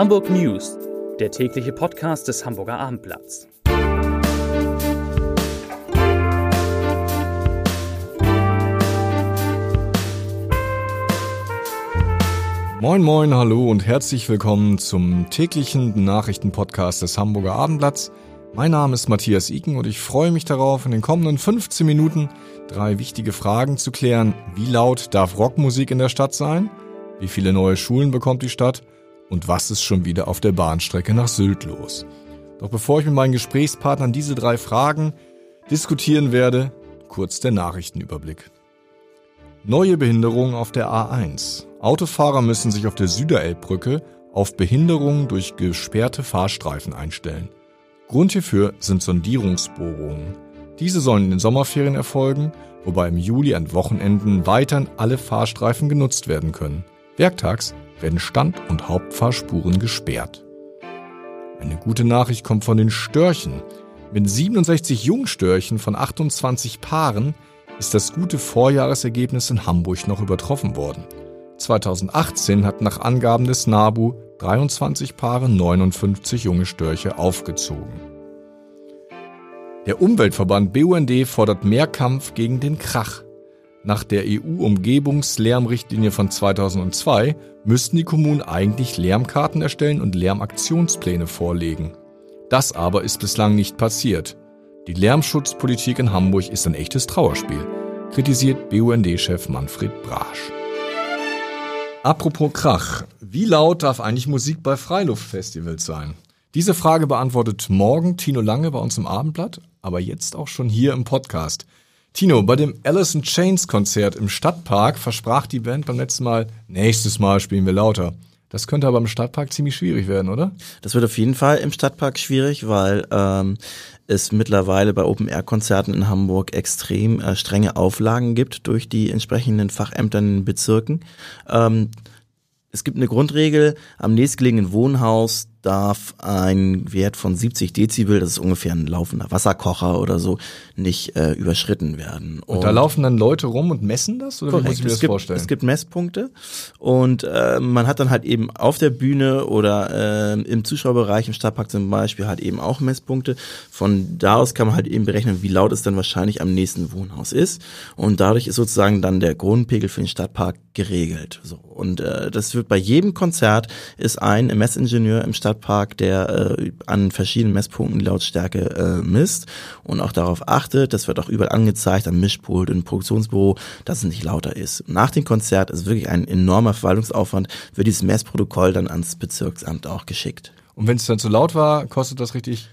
Hamburg News, der tägliche Podcast des Hamburger Abendblatts. Moin, moin, hallo und herzlich willkommen zum täglichen Nachrichtenpodcast des Hamburger Abendblatts. Mein Name ist Matthias Iken und ich freue mich darauf, in den kommenden 15 Minuten drei wichtige Fragen zu klären. Wie laut darf Rockmusik in der Stadt sein? Wie viele neue Schulen bekommt die Stadt? Und was ist schon wieder auf der Bahnstrecke nach Sylt los? Doch bevor ich mit meinen Gesprächspartnern diese drei Fragen diskutieren werde, kurz der Nachrichtenüberblick. Neue Behinderungen auf der A1. Autofahrer müssen sich auf der Süderelbbrücke auf Behinderungen durch gesperrte Fahrstreifen einstellen. Grund hierfür sind Sondierungsbohrungen. Diese sollen in den Sommerferien erfolgen, wobei im Juli an Wochenenden weiterhin alle Fahrstreifen genutzt werden können. Werktags werden Stand- und Hauptfahrspuren gesperrt. Eine gute Nachricht kommt von den Störchen. Mit 67 Jungstörchen von 28 Paaren ist das gute Vorjahresergebnis in Hamburg noch übertroffen worden. 2018 hat nach Angaben des NABU 23 Paare 59 junge Störche aufgezogen. Der Umweltverband BUND fordert mehr Kampf gegen den Krach. Nach der EU-Umgebungslärmrichtlinie von 2002 müssten die Kommunen eigentlich Lärmkarten erstellen und Lärmaktionspläne vorlegen. Das aber ist bislang nicht passiert. Die Lärmschutzpolitik in Hamburg ist ein echtes Trauerspiel, kritisiert BUND-Chef Manfred Brasch. Apropos Krach, wie laut darf eigentlich Musik bei Freiluftfestivals sein? Diese Frage beantwortet morgen Tino Lange bei uns im Abendblatt, aber jetzt auch schon hier im Podcast. Tino, bei dem Alice in Chains Konzert im Stadtpark versprach die Band beim letzten Mal, nächstes Mal spielen wir lauter. Das könnte aber im Stadtpark ziemlich schwierig werden, oder? Das wird auf jeden Fall im Stadtpark schwierig, weil ähm, es mittlerweile bei Open-Air-Konzerten in Hamburg extrem äh, strenge Auflagen gibt durch die entsprechenden Fachämter in den Bezirken. Ähm, es gibt eine Grundregel, am nächstgelegenen Wohnhaus darf ein Wert von 70 Dezibel, das ist ungefähr ein laufender Wasserkocher oder so, nicht äh, überschritten werden. Und, und, da laufen dann Leute rum und messen das? Oder korrekt. wie muss ich mir es das gibt, vorstellen? Es gibt Messpunkte und äh, man hat dann halt eben auf der Bühne oder äh, im Zuschauerbereich im Stadtpark zum Beispiel halt eben auch Messpunkte. Von da aus kann man halt eben berechnen, wie laut es dann wahrscheinlich am nächsten Wohnhaus ist. Und dadurch ist sozusagen dann der Grundpegel für den Stadtpark geregelt. So. Und äh, das wird bei jedem Konzert ist ein Messingenieur im Stadtpark Stadtpark, der äh, an verschiedenen Messpunkten die Lautstärke äh, misst und auch darauf achtet, das wird auch überall angezeigt, am Mischpult, im Produktionsbüro, dass es nicht lauter ist. Nach dem Konzert ist wirklich ein enormer Verwaltungsaufwand, wird dieses Messprotokoll dann ans Bezirksamt auch geschickt. Und wenn es dann zu laut war, kostet das richtig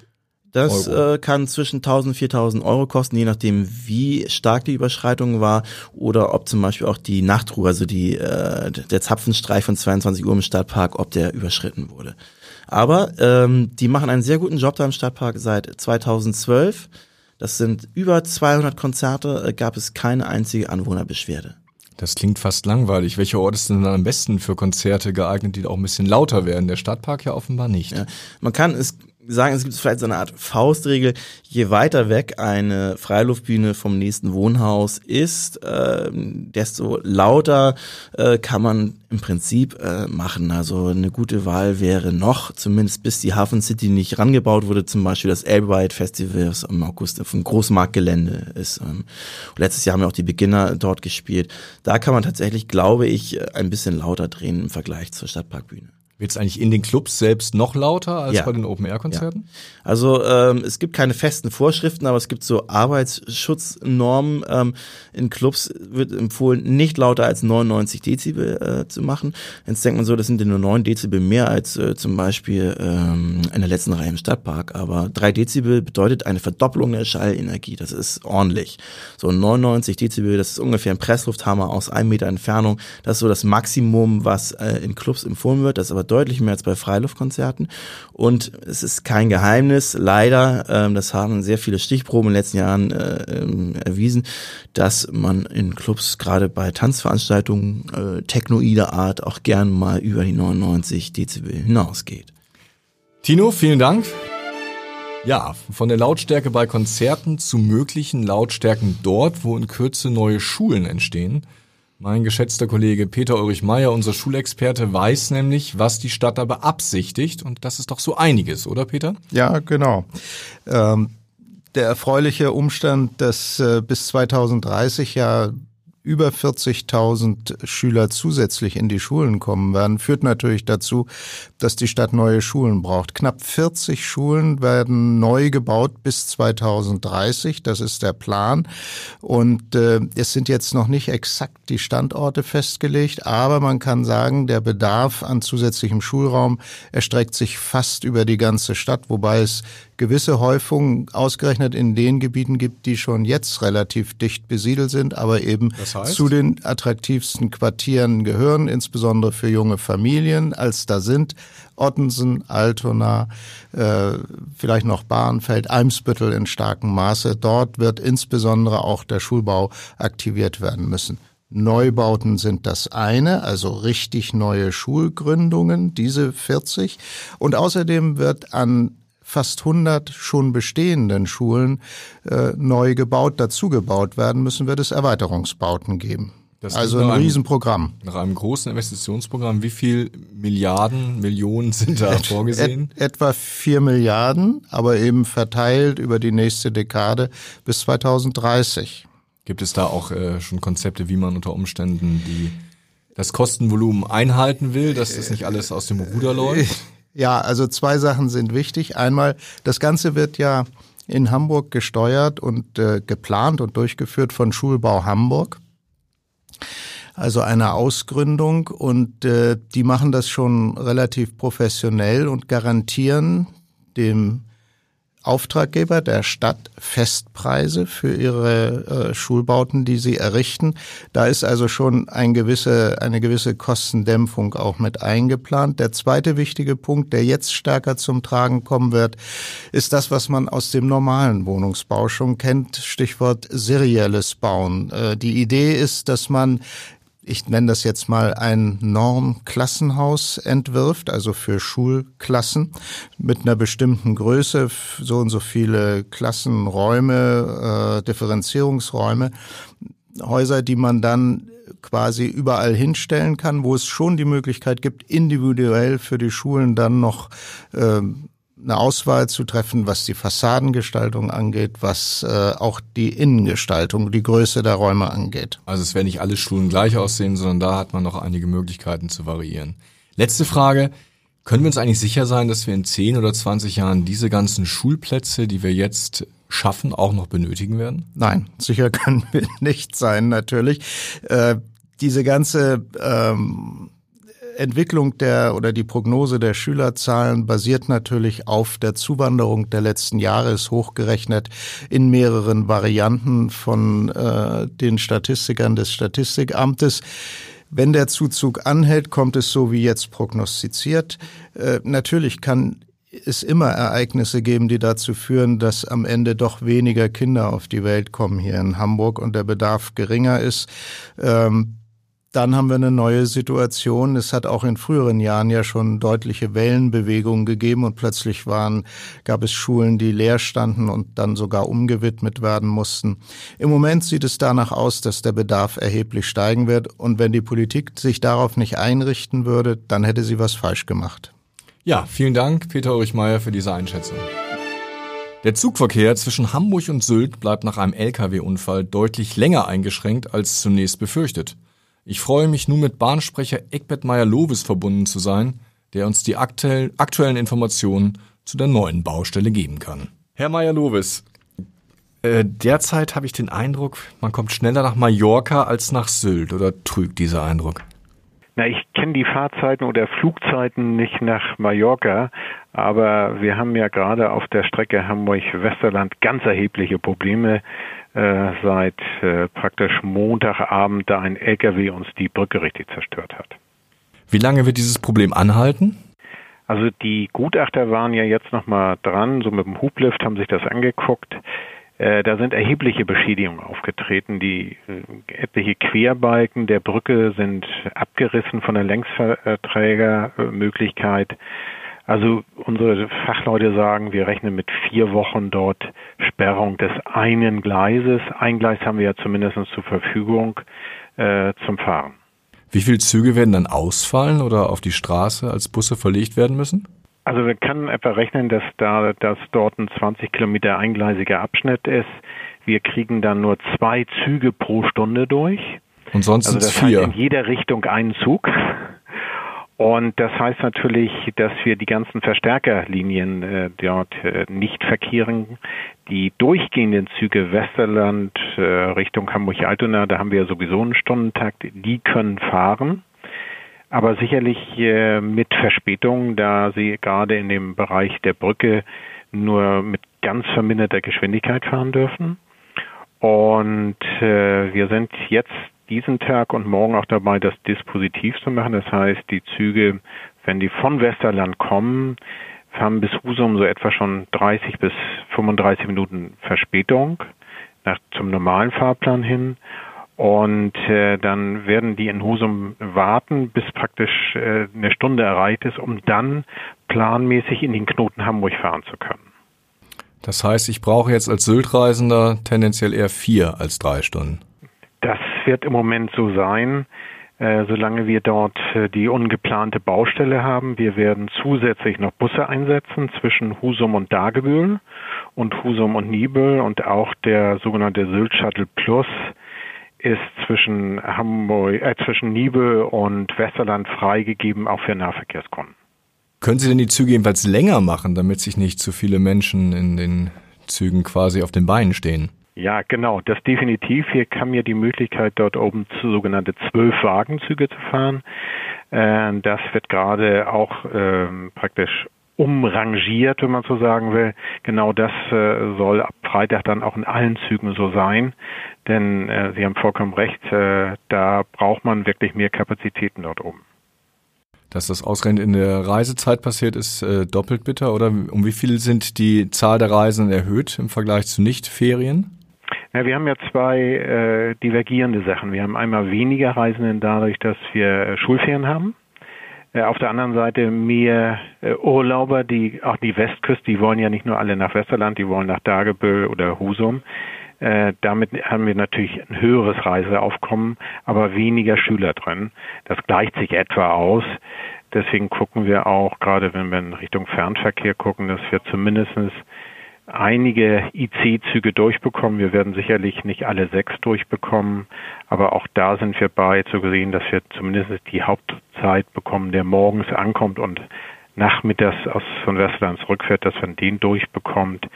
das äh, kann zwischen 1000 und 4000 Euro kosten, je nachdem, wie stark die Überschreitung war oder ob zum Beispiel auch die Nachtruhe, also die, äh, der Zapfenstreich von 22 Uhr im Stadtpark, ob der überschritten wurde. Aber ähm, die machen einen sehr guten Job da im Stadtpark seit 2012. Das sind über 200 Konzerte, äh, gab es keine einzige Anwohnerbeschwerde. Das klingt fast langweilig. Welcher Ort ist denn dann am besten für Konzerte geeignet, die auch ein bisschen lauter werden? Der Stadtpark ja offenbar nicht. Ja, man kann es sagen, es gibt vielleicht so eine Art Faustregel, je weiter weg eine Freiluftbühne vom nächsten Wohnhaus ist, äh, desto lauter äh, kann man im Prinzip äh, machen. Also eine gute Wahl wäre noch, zumindest bis die Hafen City nicht rangebaut wurde, zum Beispiel das Elbride Festival, was im August vom Großmarktgelände ist. Ähm, letztes Jahr haben ja auch die Beginner dort gespielt. Da kann man tatsächlich, glaube ich, ein bisschen lauter drehen im Vergleich zur Stadtparkbühne. Wird es eigentlich in den Clubs selbst noch lauter als ja. bei den Open-Air-Konzerten? Ja. Also ähm, es gibt keine festen Vorschriften, aber es gibt so Arbeitsschutznormen. Ähm, in Clubs wird empfohlen, nicht lauter als 99 Dezibel äh, zu machen. Jetzt denkt man so, das sind ja nur 9 Dezibel mehr als äh, zum Beispiel ähm, in der letzten Reihe im Stadtpark. Aber 3 Dezibel bedeutet eine Verdoppelung der Schallenergie. Das ist ordentlich. So 99 Dezibel, das ist ungefähr ein Presslufthammer aus einem Meter Entfernung. Das ist so das Maximum, was äh, in Clubs empfohlen wird. Das ist aber deutlich mehr als bei Freiluftkonzerten. Und es ist kein Geheimnis, leider, ähm, das haben sehr viele Stichproben in den letzten Jahren äh, ähm, erwiesen, dass man in Clubs gerade bei Tanzveranstaltungen äh, technoider Art auch gern mal über die 99 Dezibel hinausgeht. Tino, vielen Dank. Ja, von der Lautstärke bei Konzerten zu möglichen Lautstärken dort, wo in Kürze neue Schulen entstehen. Mein geschätzter Kollege Peter Ulrich Meyer, unser Schulexperte, weiß nämlich, was die Stadt da beabsichtigt. Und das ist doch so einiges, oder Peter? Ja, genau. Ähm, der erfreuliche Umstand, dass äh, bis 2030 ja über 40.000 Schüler zusätzlich in die Schulen kommen werden, führt natürlich dazu, dass die Stadt neue Schulen braucht. Knapp 40 Schulen werden neu gebaut bis 2030. Das ist der Plan. Und äh, es sind jetzt noch nicht exakt die Standorte festgelegt, aber man kann sagen, der Bedarf an zusätzlichem Schulraum erstreckt sich fast über die ganze Stadt, wobei es gewisse Häufungen ausgerechnet in den Gebieten gibt, die schon jetzt relativ dicht besiedelt sind, aber eben das heißt? zu den attraktivsten Quartieren gehören, insbesondere für junge Familien, als da sind Ottensen, Altona, äh, vielleicht noch Bahrenfeld, Eimsbüttel in starkem Maße. Dort wird insbesondere auch der Schulbau aktiviert werden müssen. Neubauten sind das eine, also richtig neue Schulgründungen, diese 40. Und außerdem wird an fast 100 schon bestehenden Schulen äh, neu gebaut, dazugebaut werden müssen, wird es Erweiterungsbauten geben. Das also ein Riesenprogramm. Nach einem großen Investitionsprogramm, wie viel Milliarden, Millionen sind da vorgesehen? Et, etwa vier Milliarden, aber eben verteilt über die nächste Dekade bis 2030. Gibt es da auch äh, schon Konzepte, wie man unter Umständen die das Kostenvolumen einhalten will, dass das nicht alles aus dem Ruder läuft? Ja, also zwei Sachen sind wichtig. Einmal, das Ganze wird ja in Hamburg gesteuert und äh, geplant und durchgeführt von Schulbau Hamburg. Also eine Ausgründung und äh, die machen das schon relativ professionell und garantieren dem Auftraggeber der Stadt Festpreise für ihre äh, Schulbauten, die sie errichten. Da ist also schon ein gewisse, eine gewisse Kostendämpfung auch mit eingeplant. Der zweite wichtige Punkt, der jetzt stärker zum Tragen kommen wird, ist das, was man aus dem normalen Wohnungsbau schon kennt. Stichwort serielles Bauen. Äh, die Idee ist, dass man ich nenne das jetzt mal ein Normklassenhaus entwirft, also für Schulklassen mit einer bestimmten Größe, so und so viele Klassenräume, äh, Differenzierungsräume, Häuser, die man dann quasi überall hinstellen kann, wo es schon die Möglichkeit gibt, individuell für die Schulen dann noch äh, eine Auswahl zu treffen, was die Fassadengestaltung angeht, was äh, auch die Innengestaltung, die Größe der Räume angeht. Also es werden nicht alle Schulen gleich aussehen, sondern da hat man noch einige Möglichkeiten zu variieren. Letzte Frage. Können wir uns eigentlich sicher sein, dass wir in 10 oder 20 Jahren diese ganzen Schulplätze, die wir jetzt schaffen, auch noch benötigen werden? Nein, sicher können wir nicht sein, natürlich. Äh, diese ganze ähm, Entwicklung der oder die Prognose der Schülerzahlen basiert natürlich auf der Zuwanderung der letzten Jahre, ist hochgerechnet in mehreren Varianten von äh, den Statistikern des Statistikamtes. Wenn der Zuzug anhält, kommt es so wie jetzt prognostiziert. Äh, natürlich kann es immer Ereignisse geben, die dazu führen, dass am Ende doch weniger Kinder auf die Welt kommen hier in Hamburg und der Bedarf geringer ist. Ähm, dann haben wir eine neue Situation. Es hat auch in früheren Jahren ja schon deutliche Wellenbewegungen gegeben und plötzlich waren, gab es Schulen, die leer standen und dann sogar umgewidmet werden mussten. Im Moment sieht es danach aus, dass der Bedarf erheblich steigen wird und wenn die Politik sich darauf nicht einrichten würde, dann hätte sie was falsch gemacht. Ja, vielen Dank, Peter Ulrich Meyer, für diese Einschätzung. Der Zugverkehr zwischen Hamburg und Sylt bleibt nach einem Lkw-Unfall deutlich länger eingeschränkt als zunächst befürchtet. Ich freue mich nun mit Bahnsprecher Eckbert Meyer-Lovis verbunden zu sein, der uns die aktuell, aktuellen Informationen zu der neuen Baustelle geben kann. Herr Meyer-Lovis, äh, derzeit habe ich den Eindruck, man kommt schneller nach Mallorca als nach Sylt, oder trügt dieser Eindruck? Na, ich kenne die Fahrzeiten oder Flugzeiten nicht nach Mallorca, aber wir haben ja gerade auf der Strecke Hamburg-Westerland ganz erhebliche Probleme äh, seit äh, praktisch Montagabend da ein LKW uns die Brücke richtig zerstört hat. Wie lange wird dieses Problem anhalten? Also die Gutachter waren ja jetzt nochmal dran, so mit dem Hublift haben sich das angeguckt. Äh, da sind erhebliche Beschädigungen aufgetreten. Die äh, etliche Querbalken der Brücke sind abgerissen von der Längsverträgermöglichkeit. Also unsere Fachleute sagen, wir rechnen mit vier Wochen dort Sperrung des einen Gleises. Ein Gleis haben wir ja zumindest zur Verfügung äh, zum Fahren. Wie viele Züge werden dann ausfallen oder auf die Straße als Busse verlegt werden müssen? Also wir können etwa rechnen, dass da dass dort ein 20 Kilometer eingleisiger Abschnitt ist. Wir kriegen dann nur zwei Züge pro Stunde durch. Und sonst also das es vier. Heißt in jeder Richtung einen Zug. Und das heißt natürlich, dass wir die ganzen Verstärkerlinien äh, dort äh, nicht verkehren. Die durchgehenden Züge Westerland äh, Richtung Hamburg-Altona, da haben wir sowieso einen Stundentakt, die können fahren. Aber sicherlich äh, mit Verspätung, da sie gerade in dem Bereich der Brücke nur mit ganz verminderter Geschwindigkeit fahren dürfen. Und äh, wir sind jetzt diesen Tag und morgen auch dabei, das Dispositiv zu machen. Das heißt, die Züge, wenn die von Westerland kommen, haben bis Husum so etwa schon 30 bis 35 Minuten Verspätung nach, zum normalen Fahrplan hin. Und äh, dann werden die in Husum warten, bis praktisch äh, eine Stunde erreicht ist, um dann planmäßig in den Knoten Hamburg fahren zu können. Das heißt, ich brauche jetzt als Sylt-Reisender tendenziell eher vier als drei Stunden. Das wird im Moment so sein, äh, solange wir dort äh, die ungeplante Baustelle haben. Wir werden zusätzlich noch Busse einsetzen zwischen Husum und Dagebühl und Husum und Nibel und auch der sogenannte Sylt Shuttle Plus ist zwischen Hamburg, äh, zwischen Nibel und Westerland freigegeben, auch für Nahverkehrskunden. Können Sie denn die Züge jedenfalls länger machen, damit sich nicht zu viele Menschen in den Zügen quasi auf den Beinen stehen? Ja, genau, das definitiv. Hier kam mir die Möglichkeit, dort oben zu sogenannte Zwölf-Wagenzüge zu fahren. Äh, das wird gerade auch ähm, praktisch umrangiert, wenn man so sagen will. Genau das äh, soll ab Freitag dann auch in allen Zügen so sein. Denn äh, Sie haben vollkommen recht, äh, da braucht man wirklich mehr Kapazitäten dort oben. Dass das ausgerechnet in der Reisezeit passiert, ist äh, doppelt bitter. Oder um wie viel sind die Zahl der Reisenden erhöht im Vergleich zu Nicht-Ferien? Ja, wir haben ja zwei äh, divergierende Sachen. Wir haben einmal weniger Reisenden dadurch, dass wir äh, Schulferien haben. Äh, auf der anderen Seite mehr äh, Urlauber, die auch die Westküste, die wollen ja nicht nur alle nach Westerland, die wollen nach Dagebüll oder Husum. Äh, damit haben wir natürlich ein höheres Reiseaufkommen, aber weniger Schüler drin. Das gleicht sich etwa aus. Deswegen gucken wir auch, gerade wenn wir in Richtung Fernverkehr gucken, dass wir zumindestens einige IC-Züge durchbekommen. Wir werden sicherlich nicht alle sechs durchbekommen, aber auch da sind wir bei zu sehen, dass wir zumindest die Hauptzeit bekommen, der morgens ankommt und nachmittags aus von Westerland zurückfährt, dass man den durchbekommt,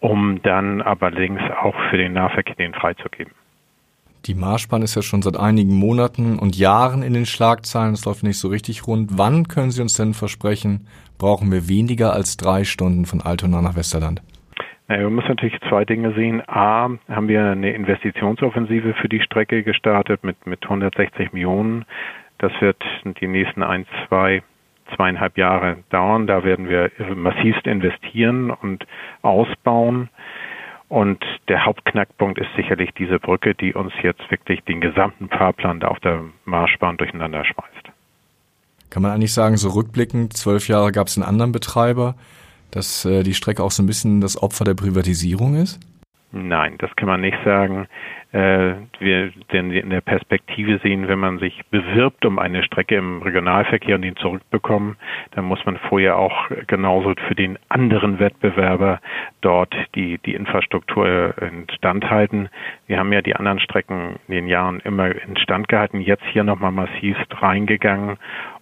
um dann aber links auch für den Nahverkehr den freizugeben. Die Marschbahn ist ja schon seit einigen Monaten und Jahren in den Schlagzeilen. Es läuft nicht so richtig rund. Wann können Sie uns denn versprechen, brauchen wir weniger als drei Stunden von Altona nach Westerland? Naja, wir müssen natürlich zwei Dinge sehen. A, haben wir eine Investitionsoffensive für die Strecke gestartet mit, mit 160 Millionen. Das wird die nächsten ein, zwei, zweieinhalb Jahre dauern. Da werden wir massivst investieren und ausbauen. Und der Hauptknackpunkt ist sicherlich diese Brücke, die uns jetzt wirklich den gesamten Fahrplan auf der Marschbahn durcheinander schmeißt. Kann man eigentlich sagen, so rückblickend, zwölf Jahre gab es einen anderen Betreiber dass äh, die Strecke auch so ein bisschen das Opfer der Privatisierung ist? Nein, das kann man nicht sagen. Äh, wir denn in der Perspektive sehen, wenn man sich bewirbt um eine Strecke im Regionalverkehr und ihn zurückbekommen, dann muss man vorher auch genauso für den anderen Wettbewerber dort die, die Infrastruktur instand halten. Wir haben ja die anderen Strecken in den Jahren immer instand gehalten, jetzt hier nochmal massivst reingegangen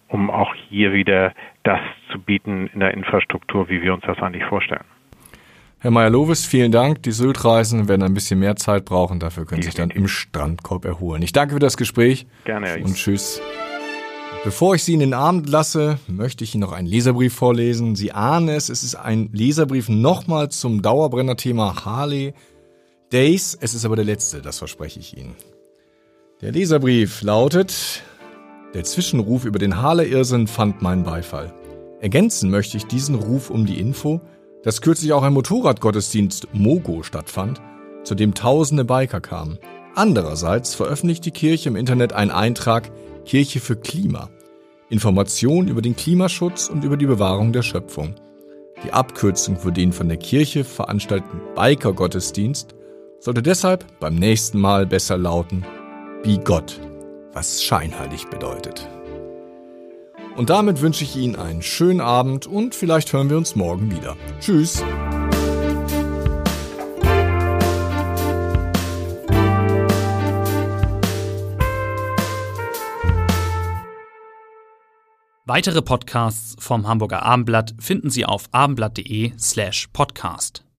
um auch hier wieder das zu bieten in der Infrastruktur, wie wir uns das eigentlich vorstellen. Herr Meyer-Lovis, vielen Dank. Die Sylt-Reisen werden ein bisschen mehr Zeit brauchen. Dafür können Sie sich dann im Strandkorb erholen. Ich danke für das Gespräch. Gerne. Herr Und tschüss. Bevor ich Sie in den Abend lasse, möchte ich Ihnen noch einen Leserbrief vorlesen. Sie ahnen es, es ist ein Leserbrief nochmal zum Dauerbrenner-Thema Harley Days. Es ist aber der letzte, das verspreche ich Ihnen. Der Leserbrief lautet, der Zwischenruf über den Harle-Irrsinn fand meinen Beifall. Ergänzen möchte ich diesen Ruf um die Info, dass kürzlich auch ein Motorradgottesdienst Mogo stattfand, zu dem tausende Biker kamen. Andererseits veröffentlicht die Kirche im Internet einen Eintrag Kirche für Klima. Informationen über den Klimaschutz und über die Bewahrung der Schöpfung. Die Abkürzung für den von der Kirche veranstalteten Biker-Gottesdienst sollte deshalb beim nächsten Mal besser lauten Be Gott, was scheinheilig bedeutet. Und damit wünsche ich Ihnen einen schönen Abend und vielleicht hören wir uns morgen wieder. Tschüss! Weitere Podcasts vom Hamburger Abendblatt finden Sie auf abendblatt.de slash podcast.